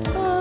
Oh.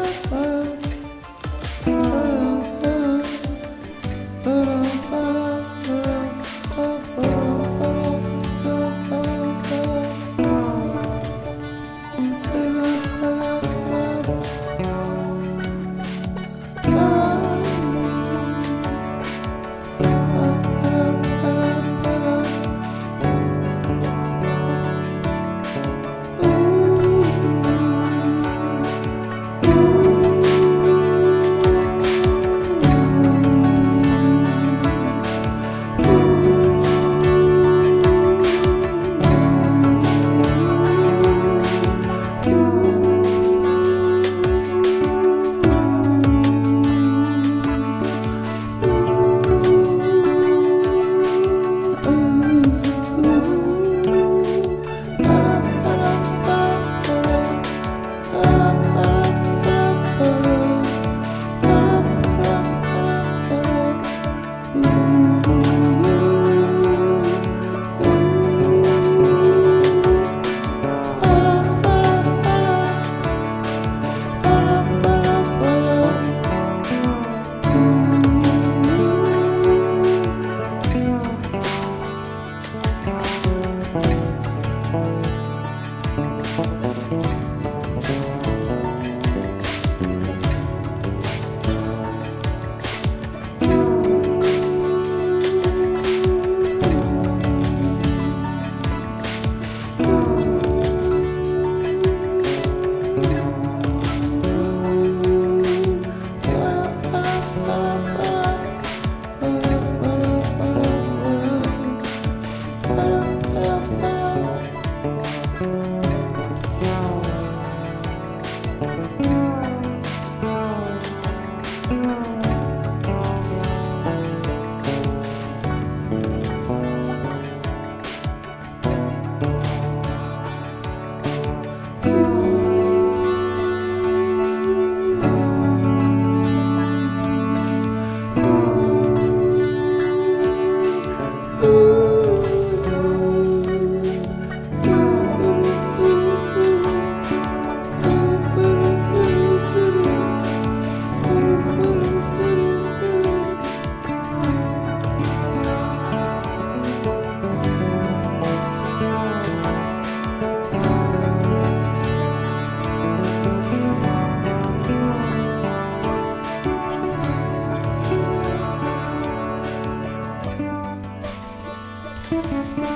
Música